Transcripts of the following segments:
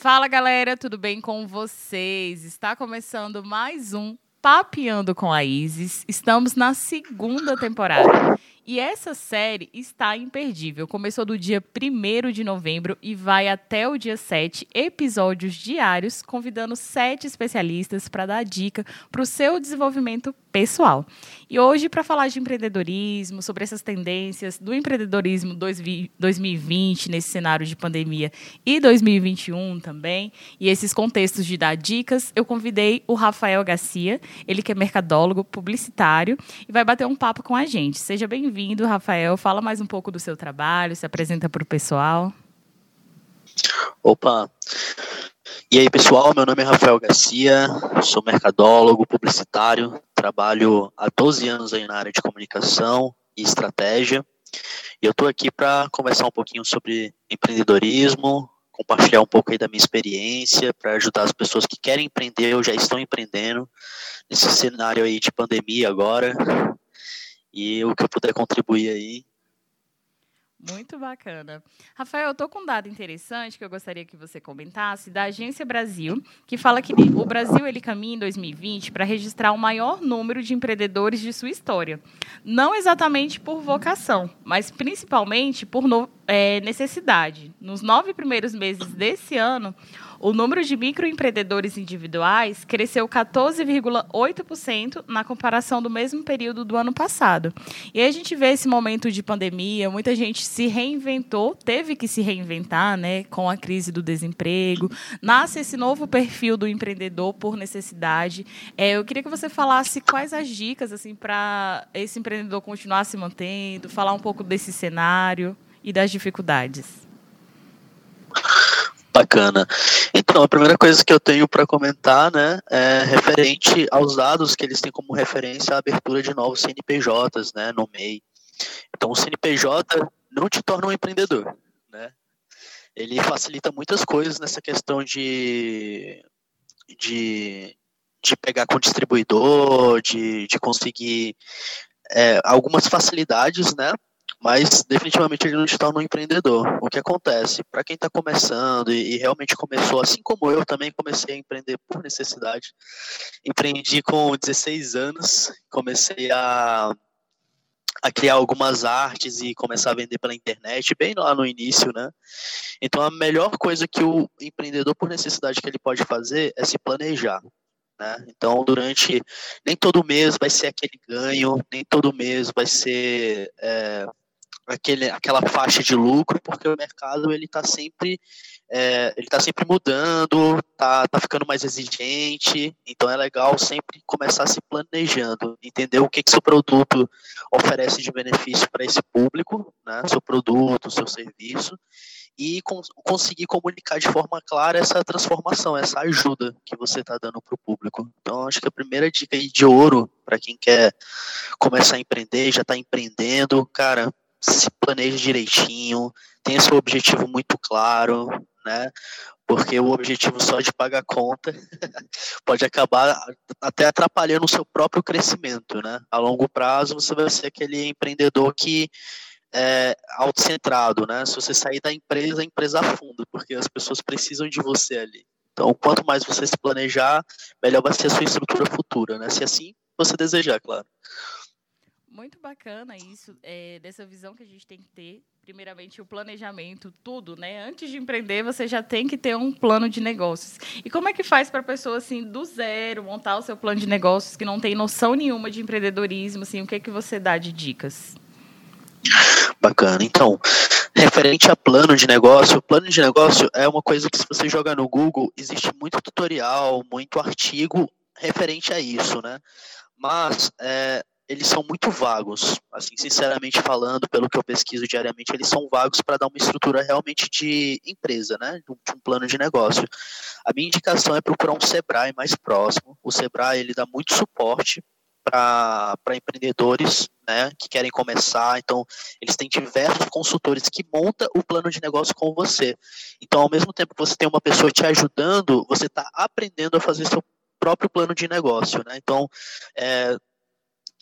Fala galera, tudo bem com vocês? Está começando mais um Papeando com a Isis. Estamos na segunda temporada. E essa série está imperdível. Começou do dia 1 de novembro e vai até o dia 7, episódios diários, convidando sete especialistas para dar dica para o seu desenvolvimento pessoal. E hoje, para falar de empreendedorismo, sobre essas tendências do empreendedorismo 2020, nesse cenário de pandemia, e 2021 também, e esses contextos de dar dicas, eu convidei o Rafael Garcia, ele que é mercadólogo, publicitário, e vai bater um papo com a gente. Seja bem-vindo, Rafael. Fala mais um pouco do seu trabalho, se apresenta para o pessoal. Opa! E aí, pessoal, meu nome é Rafael Garcia, sou mercadólogo, publicitário, trabalho há 12 anos aí na área de comunicação e estratégia. E eu estou aqui para conversar um pouquinho sobre empreendedorismo, compartilhar um pouco aí da minha experiência, para ajudar as pessoas que querem empreender ou já estão empreendendo nesse cenário aí de pandemia agora. E o que eu puder contribuir aí, muito bacana. Rafael, eu estou com um dado interessante que eu gostaria que você comentasse da Agência Brasil, que fala que o Brasil ele caminha em 2020 para registrar o maior número de empreendedores de sua história. Não exatamente por vocação, mas principalmente por no, é, necessidade. Nos nove primeiros meses desse ano, o número de microempreendedores individuais cresceu 14,8% na comparação do mesmo período do ano passado. E a gente vê esse momento de pandemia, muita gente se reinventou, teve que se reinventar, né, com a crise do desemprego. Nasce esse novo perfil do empreendedor por necessidade. É, eu queria que você falasse quais as dicas assim para esse empreendedor continuar se mantendo, falar um pouco desse cenário e das dificuldades. Bacana. Então, a primeira coisa que eu tenho para comentar, né, é referente aos dados que eles têm como referência a abertura de novos CNPJs, né, no MEI. Então, o CNPJ não te torna um empreendedor, né? Ele facilita muitas coisas nessa questão de, de, de pegar com distribuidor, de, de conseguir é, algumas facilidades, né? Mas definitivamente ele não torna um empreendedor. O que acontece? Para quem está começando e, e, realmente começou, assim como eu também comecei a empreender por necessidade, empreendi com 16 anos, comecei a, a criar algumas artes e começar a vender pela internet, bem lá no início, né? Então a melhor coisa que o empreendedor por necessidade que ele pode fazer é se planejar. Né? Então, durante nem todo mês vai ser aquele ganho, nem todo mês vai ser é, aquele, aquela faixa de lucro, porque o mercado ele está sempre é, ele tá sempre mudando, tá, tá ficando mais exigente, então é legal sempre começar se planejando, entender o que, que seu produto oferece de benefício para esse público, né, seu produto, seu serviço, e conseguir comunicar de forma clara essa transformação, essa ajuda que você está dando para o público. Então, acho que a primeira dica de ouro para quem quer começar a empreender, já está empreendendo, cara, se planeje direitinho, tenha seu objetivo muito claro, né? Porque o objetivo só de pagar conta pode acabar até atrapalhando o seu próprio crescimento, né? A longo prazo você vai ser aquele empreendedor que é autocentrado, né? Se você sair da empresa, a empresa afunda, porque as pessoas precisam de você ali. Então, quanto mais você se planejar, melhor vai ser a sua estrutura futura, né? Se assim você desejar, claro. Muito bacana isso, é, dessa visão que a gente tem que ter. Primeiramente, o planejamento, tudo, né? Antes de empreender, você já tem que ter um plano de negócios. E como é que faz para a pessoa, assim, do zero, montar o seu plano de negócios, que não tem noção nenhuma de empreendedorismo, assim, o que é que você dá de dicas? Bacana. Então, referente a plano de negócio, plano de negócio é uma coisa que se você jogar no Google, existe muito tutorial, muito artigo referente a isso, né? Mas é, eles são muito vagos, assim, sinceramente falando, pelo que eu pesquiso diariamente, eles são vagos para dar uma estrutura realmente de empresa, né, de um plano de negócio. A minha indicação é procurar um Sebrae mais próximo. O Sebrae ele dá muito suporte para empreendedores, né, que querem começar. Então, eles têm diversos consultores que montam o plano de negócio com você. Então, ao mesmo tempo que você tem uma pessoa te ajudando, você está aprendendo a fazer seu próprio plano de negócio, né? Então, é,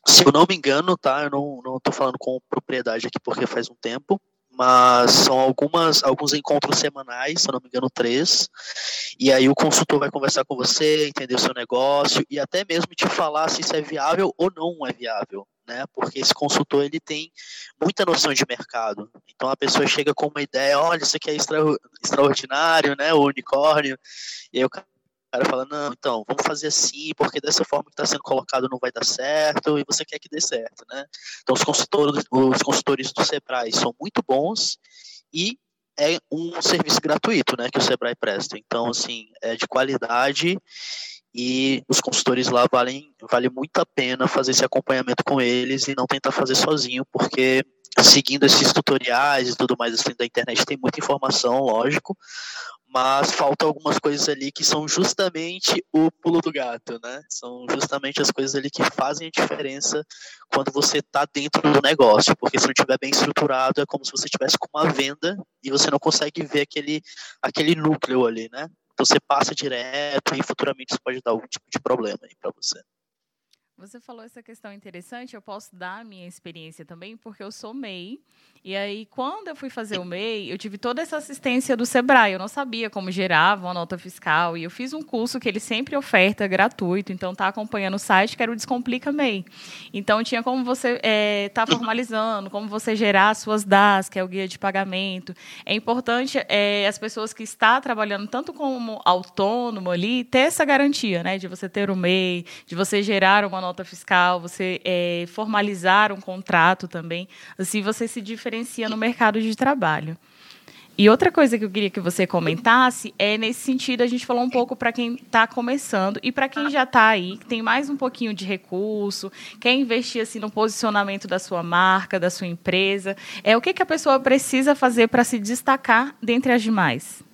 se eu não me engano, tá? Eu não, não tô falando com propriedade aqui porque faz um tempo, mas são algumas alguns encontros semanais, se eu não me engano, três. E aí o consultor vai conversar com você, entender o seu negócio e até mesmo te falar se isso é viável ou não é viável. Né, porque esse consultor ele tem muita noção de mercado. Então a pessoa chega com uma ideia, olha, isso aqui é extra, extraordinário, né, o unicórnio, e aí o cara cara fala, não, então, vamos fazer assim, porque dessa forma que está sendo colocado não vai dar certo, e você quer que dê certo, né? Então, os consultores, os consultores do Sebrae são muito bons e é um serviço gratuito, né, que o Sebrae presta. Então, assim, é de qualidade e os consultores lá valem vale muito a pena fazer esse acompanhamento com eles e não tentar fazer sozinho, porque seguindo esses tutoriais e tudo mais assim da internet tem muita informação, lógico, mas faltam algumas coisas ali que são justamente o pulo do gato, né? São justamente as coisas ali que fazem a diferença quando você está dentro do negócio, porque se não estiver bem estruturado é como se você estivesse com uma venda e você não consegue ver aquele, aquele núcleo ali, né? Então você passa direto e futuramente isso pode dar algum tipo de problema aí para você. Você falou essa questão interessante, eu posso dar a minha experiência também, porque eu sou MEI, e aí, quando eu fui fazer o MEI, eu tive toda essa assistência do Sebrae. Eu não sabia como gerava uma nota fiscal. E eu fiz um curso que ele sempre oferta gratuito. Então, tá acompanhando o site, que era o Descomplica MEI. Então, tinha como você é, tá formalizando, como você gerar as suas DAS, que é o guia de pagamento. É importante é, as pessoas que estão trabalhando tanto como autônomo ali, ter essa garantia, né? De você ter o MEI, de você gerar uma nota fiscal, você é, formalizar um contrato também. Assim, você se diferencia no mercado de trabalho. E outra coisa que eu queria que você comentasse é nesse sentido, a gente falou um pouco para quem está começando e para quem já está aí, que tem mais um pouquinho de recurso, quer investir assim no posicionamento da sua marca, da sua empresa. É o que, que a pessoa precisa fazer para se destacar dentre as demais?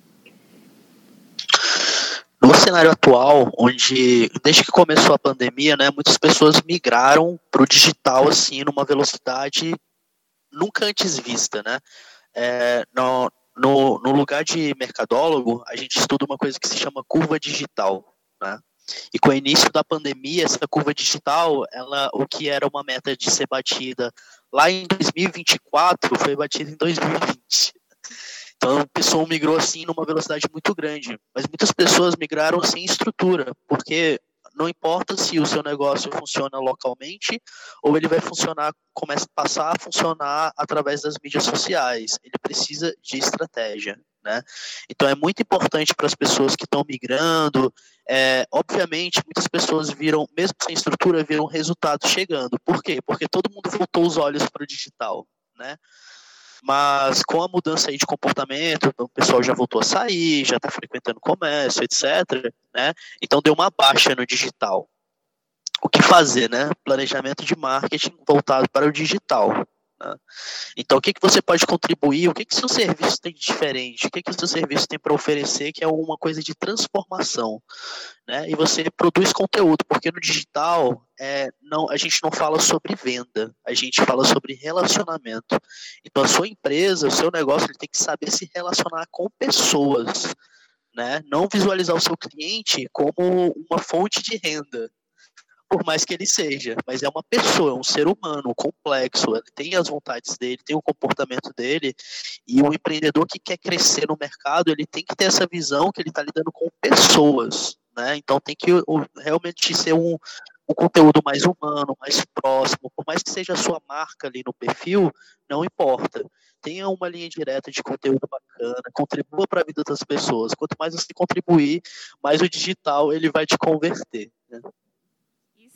Cenário atual, onde desde que começou a pandemia, né, muitas pessoas migraram para o digital assim numa velocidade nunca antes vista, né? É, no, no, no, lugar de mercadólogo, a gente estuda uma coisa que se chama curva digital, né? E com o início da pandemia, essa curva digital, ela, o que era uma meta de ser batida lá em 2024, foi batida em 2020. Então, o pessoal migrou assim numa velocidade muito grande, mas muitas pessoas migraram sem estrutura, porque não importa se o seu negócio funciona localmente ou ele vai funcionar, começa a passar a funcionar através das mídias sociais. Ele precisa de estratégia. Né? Então é muito importante para as pessoas que estão migrando. É, obviamente, muitas pessoas viram, mesmo sem estrutura, viram resultados chegando. Por quê? Porque todo mundo voltou os olhos para o digital. Né? Mas com a mudança aí de comportamento, o pessoal já voltou a sair, já está frequentando comércio, etc. Né? Então deu uma baixa no digital. O que fazer, né? Planejamento de marketing voltado para o digital. Né? Então, o que, que você pode contribuir? O que, que seu serviço tem de diferente? O que, que o seu serviço tem para oferecer que é uma coisa de transformação? Né? E você produz conteúdo, porque no digital é, não, a gente não fala sobre venda, a gente fala sobre relacionamento. Então, a sua empresa, o seu negócio, ele tem que saber se relacionar com pessoas. Né? Não visualizar o seu cliente como uma fonte de renda por mais que ele seja, mas é uma pessoa, é um ser humano complexo, ele tem as vontades dele, tem o comportamento dele, e o empreendedor que quer crescer no mercado, ele tem que ter essa visão que ele está lidando com pessoas, né? Então tem que realmente ser um, um conteúdo mais humano, mais próximo, por mais que seja a sua marca ali no perfil, não importa. Tenha uma linha direta de conteúdo bacana, contribua para a vida das pessoas. Quanto mais você contribuir, mais o digital ele vai te converter. Né?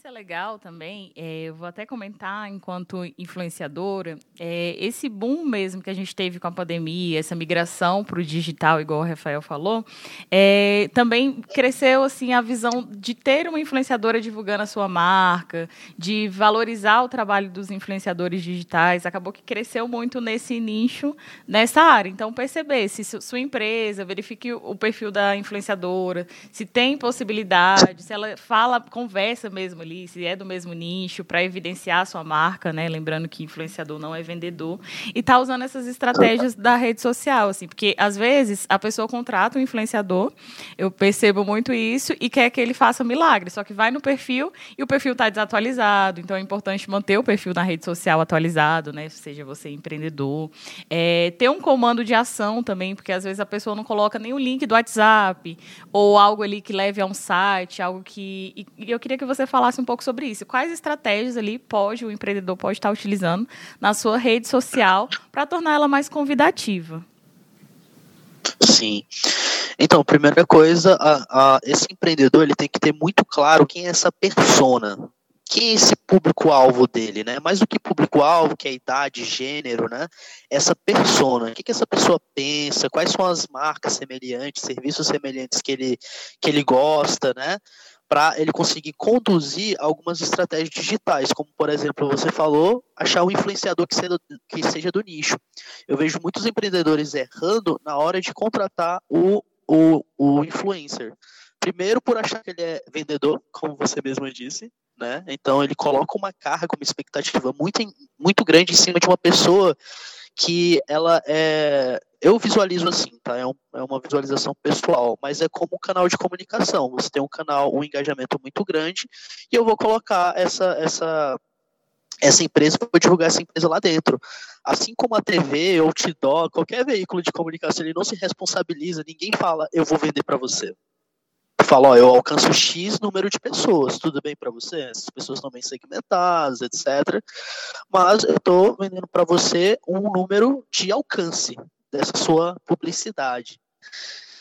É legal também, é, eu vou até comentar enquanto influenciadora, é, esse boom mesmo que a gente teve com a pandemia, essa migração para o digital, igual o Rafael falou, é, também cresceu assim a visão de ter uma influenciadora divulgando a sua marca, de valorizar o trabalho dos influenciadores digitais, acabou que cresceu muito nesse nicho, nessa área. Então, perceber se sua empresa, verifique o perfil da influenciadora, se tem possibilidade, se ela fala, conversa mesmo ali, ali, se é do mesmo nicho, para evidenciar a sua marca, né? Lembrando que influenciador não é vendedor. E tá usando essas estratégias da rede social, assim, porque às vezes a pessoa contrata um influenciador, eu percebo muito isso, e quer que ele faça milagre. Só que vai no perfil e o perfil está desatualizado. Então é importante manter o perfil na rede social atualizado, né? Seja você empreendedor. É, ter um comando de ação também, porque às vezes a pessoa não coloca nem o link do WhatsApp ou algo ali que leve a um site, algo que. E eu queria que você falasse um pouco sobre isso. Quais estratégias ali pode o empreendedor pode estar utilizando na sua rede social para tornar ela mais convidativa? Sim. Então, primeira coisa, a, a, esse empreendedor ele tem que ter muito claro quem é essa persona, quem é esse público-alvo dele, né? Mais do que público-alvo, que é idade, gênero, né? Essa persona, o que, que essa pessoa pensa, quais são as marcas semelhantes, serviços semelhantes que ele, que ele gosta, né? Para ele conseguir conduzir algumas estratégias digitais, como por exemplo, você falou, achar um influenciador que seja, que seja do nicho. Eu vejo muitos empreendedores errando na hora de contratar o, o, o influencer. Primeiro, por achar que ele é vendedor, como você mesmo disse, né? Então ele coloca uma carga, uma expectativa muito, muito grande em cima de uma pessoa que ela é. Eu visualizo assim, tá? É, um, é uma visualização pessoal, mas é como um canal de comunicação. Você tem um canal, um engajamento muito grande, e eu vou colocar essa, essa, essa empresa para divulgar essa empresa lá dentro. Assim como a TV, outdoor, qualquer veículo de comunicação, ele não se responsabiliza, ninguém fala, eu vou vender para você fala, ó, eu alcanço X número de pessoas, tudo bem para você? Essas pessoas estão bem segmentadas, etc. Mas eu estou vendendo para você um número de alcance dessa sua publicidade.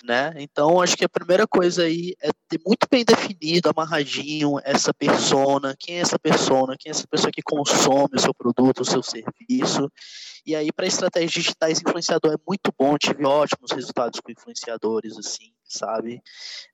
Né? Então, acho que a primeira coisa aí é ter muito bem definido, amarradinho, essa persona, quem é essa persona, quem é essa pessoa que consome o seu produto, o seu serviço, e aí, para estratégias digitais, influenciador é muito bom, tive ótimos resultados com influenciadores, assim, sabe?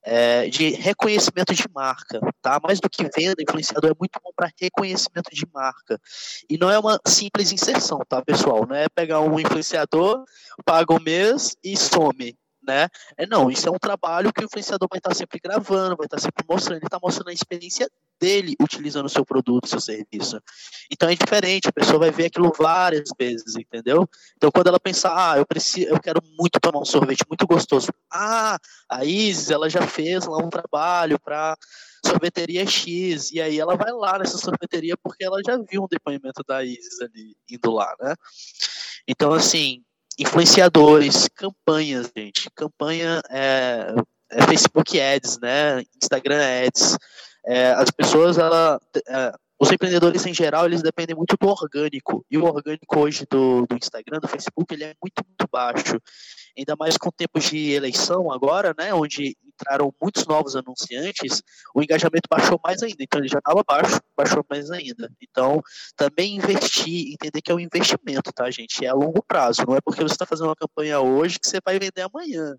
É, de reconhecimento de marca, tá? Mais do que venda, influenciador é muito bom para reconhecimento de marca. E não é uma simples inserção, tá, pessoal? Não é pegar um influenciador, paga um mês e some né? É não, isso é um trabalho que o influenciador vai estar sempre gravando, vai estar sempre mostrando, ele está mostrando a experiência dele utilizando o seu produto, seu serviço. Então é diferente, a pessoa vai ver aquilo várias vezes, entendeu? Então quando ela pensar, ah, eu preciso, eu quero muito tomar um sorvete muito gostoso. Ah, a Isis, ela já fez lá um trabalho para sorveteria X, e aí ela vai lá nessa sorveteria porque ela já viu um depoimento da Isis ali indo lá, né? Então assim, influenciadores, campanhas, gente. Campanha é, é Facebook Ads, né? Instagram Ads. É, as pessoas, ela, é, os empreendedores em geral, eles dependem muito do orgânico. E o orgânico hoje do, do Instagram, do Facebook, ele é muito, muito baixo. Ainda mais com tempos de eleição agora, né? Onde entraram muitos novos anunciantes, o engajamento baixou mais ainda. Então ele já estava baixo, baixou mais ainda. Então, também investir, entender que é um investimento, tá, gente? É a longo prazo. Não é porque você está fazendo uma campanha hoje que você vai vender amanhã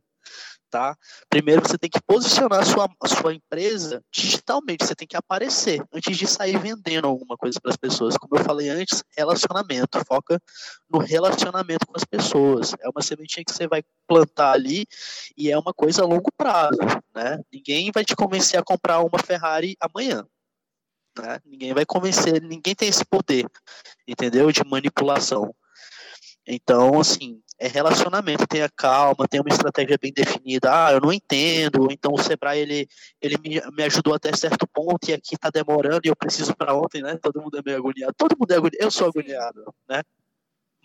tá? Primeiro você tem que posicionar a sua, a sua empresa digitalmente, você tem que aparecer antes de sair vendendo alguma coisa para as pessoas. Como eu falei antes, relacionamento, foca no relacionamento com as pessoas. É uma sementinha que você vai plantar ali e é uma coisa a longo prazo, né? Ninguém vai te convencer a comprar uma Ferrari amanhã. Né? Ninguém vai convencer, ninguém tem esse poder, entendeu? De manipulação. Então, assim, é relacionamento, tenha calma, tenha uma estratégia bem definida. Ah, eu não entendo, então o Sebrae ele, ele me, me ajudou até certo ponto e aqui está demorando e eu preciso para ontem, né? Todo mundo é meio agoniado, todo mundo é agoniado, eu sou agoniado, né?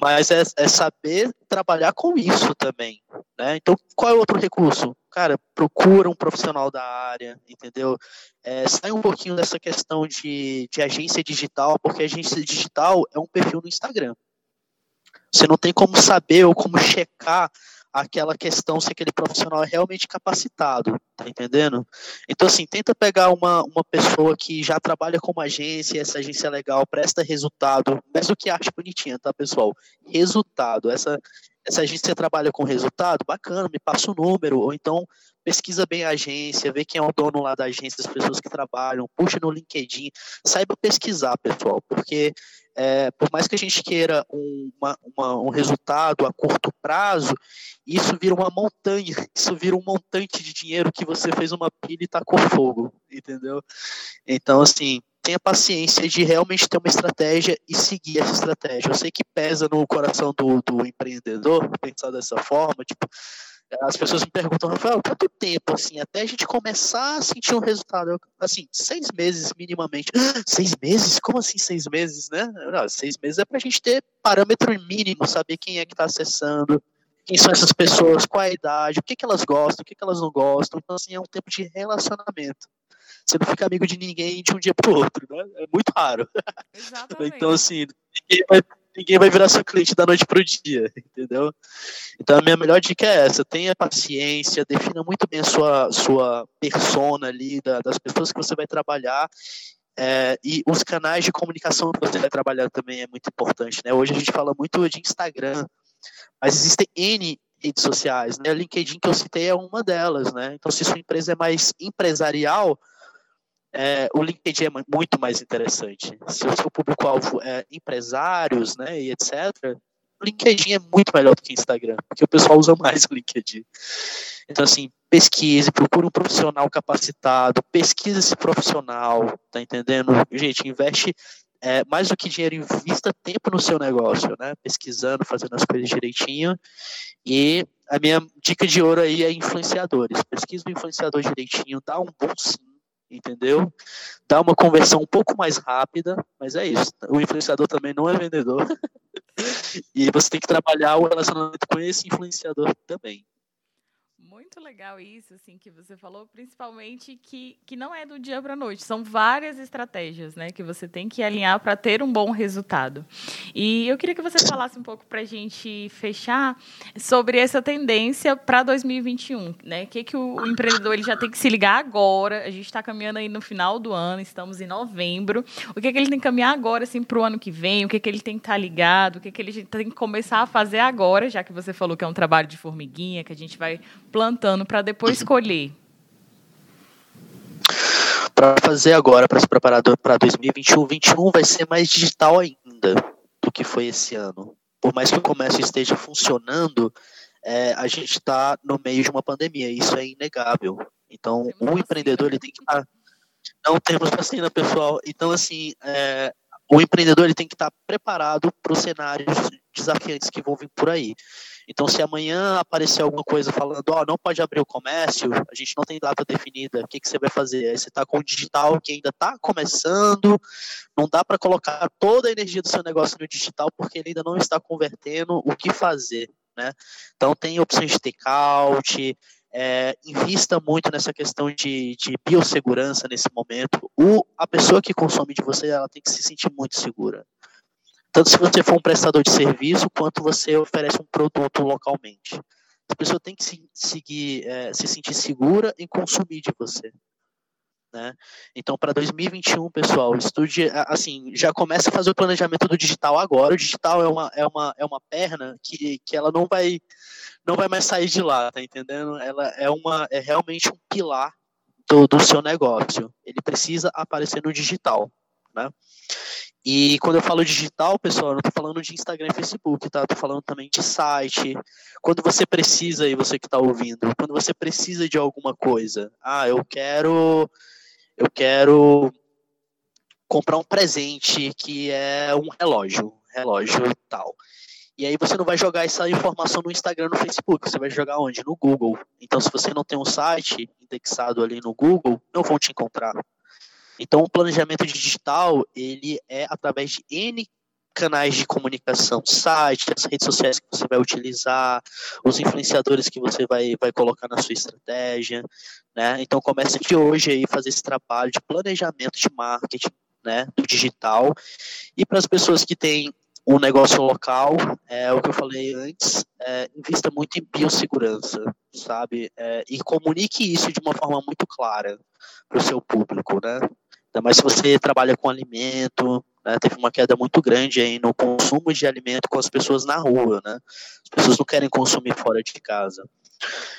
Mas é, é saber trabalhar com isso também, né? Então, qual é o outro recurso? Cara, procura um profissional da área, entendeu? É, sai um pouquinho dessa questão de, de agência digital, porque agência digital é um perfil no Instagram. Você não tem como saber ou como checar aquela questão se aquele profissional é realmente capacitado, tá entendendo? Então, assim, tenta pegar uma, uma pessoa que já trabalha como agência, essa agência é legal, presta resultado, mais do que arte bonitinha, tá, pessoal? Resultado. Essa, essa agência trabalha com resultado, bacana, me passa o número, ou então pesquisa bem a agência, vê quem é o dono lá da agência, as pessoas que trabalham, puxa no LinkedIn, saiba pesquisar, pessoal, porque é, por mais que a gente queira um, uma, uma, um resultado a curto prazo, isso vira uma montanha, isso vira um montante de dinheiro que você fez uma pilha e tacou fogo, entendeu? Então, assim, tenha paciência de realmente ter uma estratégia e seguir essa estratégia. Eu sei que pesa no coração do, do empreendedor pensar dessa forma, tipo, as pessoas me perguntam, Rafael, quanto tempo, assim, até a gente começar a sentir um resultado? Eu, assim, seis meses minimamente. seis meses? Como assim seis meses, né? Não, seis meses é pra gente ter parâmetro mínimo, saber quem é que tá acessando, quem são essas pessoas, qual é a idade, o que, que elas gostam, o que, que elas não gostam. Então, assim, é um tempo de relacionamento. Você não fica amigo de ninguém de um dia pro outro, né? É muito raro. Exatamente. então, assim, ninguém vai ninguém vai virar seu cliente da noite pro dia, entendeu? Então a minha melhor dica é essa, tenha paciência, defina muito bem a sua, sua persona ali, da, das pessoas que você vai trabalhar, é, e os canais de comunicação que você vai trabalhar também é muito importante, né? Hoje a gente fala muito de Instagram, mas existem N redes sociais, né? O LinkedIn que eu citei é uma delas, né? Então se sua empresa é mais empresarial, é, o LinkedIn é muito mais interessante. Se o seu público-alvo é empresários, né, e etc., o LinkedIn é muito melhor do que o Instagram, porque o pessoal usa mais o LinkedIn. Então, assim, pesquise, procure um profissional capacitado, pesquise esse profissional, tá entendendo? Gente, investe é, mais do que dinheiro, invista tempo no seu negócio, né? Pesquisando, fazendo as coisas direitinho. E a minha dica de ouro aí é influenciadores. Pesquisa o influenciador direitinho, dá um bom sim entendeu? Dá uma conversão um pouco mais rápida, mas é isso. O influenciador também não é vendedor. e você tem que trabalhar o relacionamento com esse influenciador também muito legal isso, assim, que você falou, principalmente que, que não é do dia para a noite. São várias estratégias, né, que você tem que alinhar para ter um bom resultado. E eu queria que você falasse um pouco para a gente fechar sobre essa tendência para 2021, né? O que, que o, empreendedor ele já tem que se ligar agora? A gente está caminhando aí no final do ano, estamos em novembro. O que, que ele tem que caminhar agora, assim, para o ano que vem? O que, que ele tem que estar tá ligado? O que, que ele tem que começar a fazer agora, já que você falou que é um trabalho de formiguinha, que a gente vai plantar plantando para depois colher? Para fazer agora, para se preparar para 2021, 2021 vai ser mais digital ainda do que foi esse ano. Por mais que o comércio esteja funcionando, é, a gente está no meio de uma pandemia, isso é inegável. Então, o um empreendedor ele tem que estar. Tá... Não temos vacina, pessoal. Então, assim, é, o empreendedor ele tem que estar tá preparado para os cenários desafiantes que vão vir por aí. Então, se amanhã aparecer alguma coisa falando, ó, oh, não pode abrir o comércio, a gente não tem data definida, o que, que você vai fazer? Aí você está com o digital que ainda está começando, não dá para colocar toda a energia do seu negócio no digital porque ele ainda não está convertendo o que fazer, né? Então, tem opções de take-out, é, invista muito nessa questão de, de biossegurança nesse momento. O, a pessoa que consome de você, ela tem que se sentir muito segura tanto se você for um prestador de serviço, quanto você oferece um produto localmente. A pessoa tem que se, seguir, é, se sentir segura em consumir de você. Né? Então, para 2021, pessoal, estude, assim, já começa a fazer o planejamento do digital agora. O digital é uma, é uma, é uma perna que, que ela não vai, não vai mais sair de lá, tá entendendo? Ela é, uma, é realmente um pilar do, do seu negócio. Ele precisa aparecer no digital, né? E quando eu falo digital, pessoal, eu não estou falando de Instagram e Facebook, tá? Estou falando também de site. Quando você precisa, e você que está ouvindo, quando você precisa de alguma coisa, ah, eu quero, eu quero comprar um presente que é um relógio, relógio tal. E aí você não vai jogar essa informação no Instagram, no Facebook, você vai jogar onde? No Google. Então, se você não tem um site indexado ali no Google, não vão te encontrar. Então, o planejamento digital, ele é através de N canais de comunicação, site, as redes sociais que você vai utilizar, os influenciadores que você vai, vai colocar na sua estratégia, né? Então comece de hoje aí fazer esse trabalho de planejamento de marketing, né, do digital. E para as pessoas que têm um negócio local, é o que eu falei antes, é, invista muito em biossegurança, sabe? É, e comunique isso de uma forma muito clara para o seu público, né? Ainda mais se você trabalha com alimento, né, teve uma queda muito grande aí no consumo de alimento com as pessoas na rua, né? As pessoas não querem consumir fora de casa.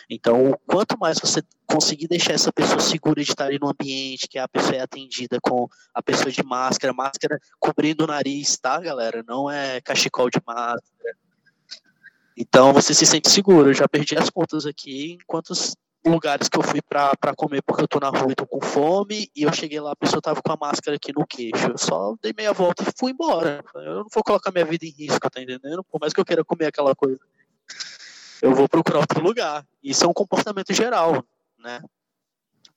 Então, quanto mais você conseguir deixar essa pessoa segura de estar ali no ambiente, que a pessoa é atendida com a pessoa de máscara, máscara cobrindo o nariz, tá, galera? Não é cachecol de máscara. Então, você se sente seguro. Eu já perdi as contas aqui em quantas lugares que eu fui para comer porque eu tô na rua e tô com fome, e eu cheguei lá, a pessoa tava com a máscara aqui no queixo. Eu só dei meia volta e fui embora. Eu não vou colocar minha vida em risco, tá entendendo? Por mais que eu queira comer aquela coisa. Eu vou procurar outro lugar. Isso é um comportamento geral, né?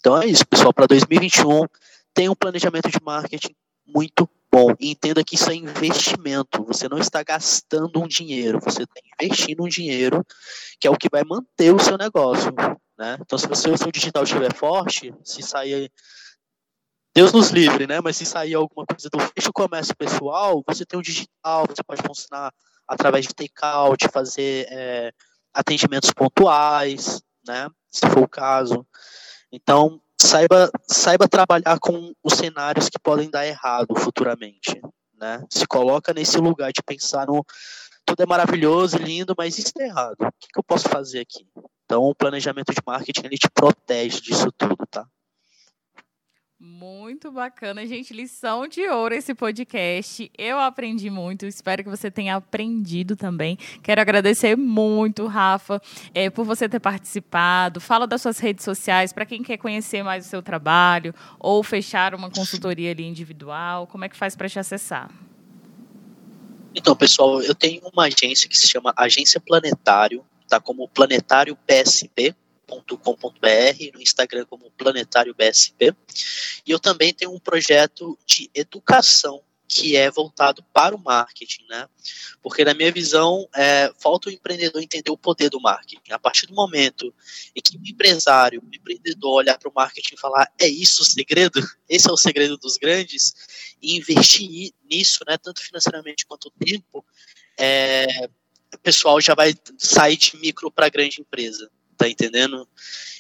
Então é isso, pessoal. Para 2021, tem um planejamento de marketing muito bom. E entenda que isso é investimento. Você não está gastando um dinheiro, você está investindo um dinheiro que é o que vai manter o seu negócio. Né? Então, se você, o seu digital estiver forte, se sair. Deus nos livre, né? Mas se sair alguma coisa do fecho comércio pessoal, você tem o digital, você pode funcionar através de takeout, fazer é, atendimentos pontuais, né? Se for o caso. Então, saiba, saiba trabalhar com os cenários que podem dar errado futuramente. Né? Se coloca nesse lugar de pensar no tudo é maravilhoso, lindo, mas isso é errado. O que, que eu posso fazer aqui? Então, o planejamento de marketing ele te protege disso tudo, tá? Muito bacana, gente. Lição de ouro esse podcast. Eu aprendi muito, espero que você tenha aprendido também. Quero agradecer muito, Rafa, é, por você ter participado. Fala das suas redes sociais para quem quer conhecer mais o seu trabalho ou fechar uma consultoria ali individual. Como é que faz para te acessar? Então, pessoal, eu tenho uma agência que se chama Agência Planetário, tá como planetário.com.br, no Instagram como Planetário BSP. E eu também tenho um projeto de educação que é voltado para o marketing, né? Porque na minha visão, é, falta o empreendedor entender o poder do marketing. A partir do momento em que o empresário, o empreendedor olhar para o marketing e falar, é isso o segredo? Esse é o segredo dos grandes? E investir nisso, né, tanto financeiramente quanto tempo, é, o pessoal já vai sair de micro para grande empresa tá entendendo?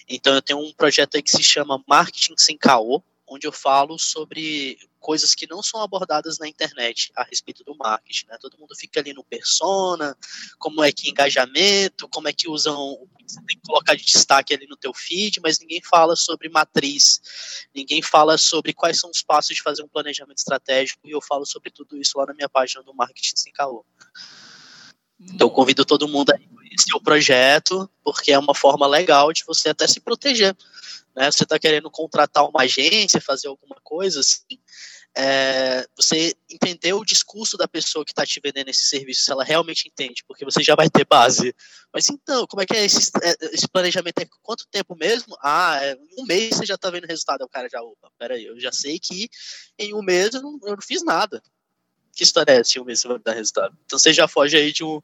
Então eu tenho um projeto aí que se chama Marketing Sem Caô, onde eu falo sobre coisas que não são abordadas na internet a respeito do marketing, né? Todo mundo fica ali no persona, como é que engajamento, como é que usam, você tem que colocar de destaque ali no teu feed, mas ninguém fala sobre matriz, ninguém fala sobre quais são os passos de fazer um planejamento estratégico, e eu falo sobre tudo isso lá na minha página do Marketing Sem Caô. Então convido todo mundo a conhecer o projeto, porque é uma forma legal de você até se proteger. Né? Você está querendo contratar uma agência, fazer alguma coisa assim, é, você entender o discurso da pessoa que está te vendendo esse serviço, se ela realmente entende, porque você já vai ter base. Mas então, como é que é esse, é, esse planejamento? É quanto tempo mesmo? Ah, é, um mês você já está vendo resultado. O cara já, opa, peraí, eu já sei que em um mês eu não, eu não fiz nada que história é essa? Um mês você vai dar resultado. Então você já foge aí de um,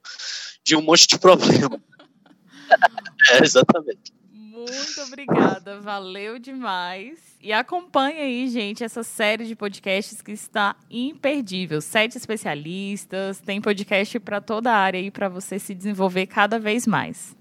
de um monte de problema. é, exatamente. Muito obrigada, valeu demais. E acompanha aí, gente, essa série de podcasts que está imperdível. Sete especialistas, tem podcast para toda a área aí para você se desenvolver cada vez mais.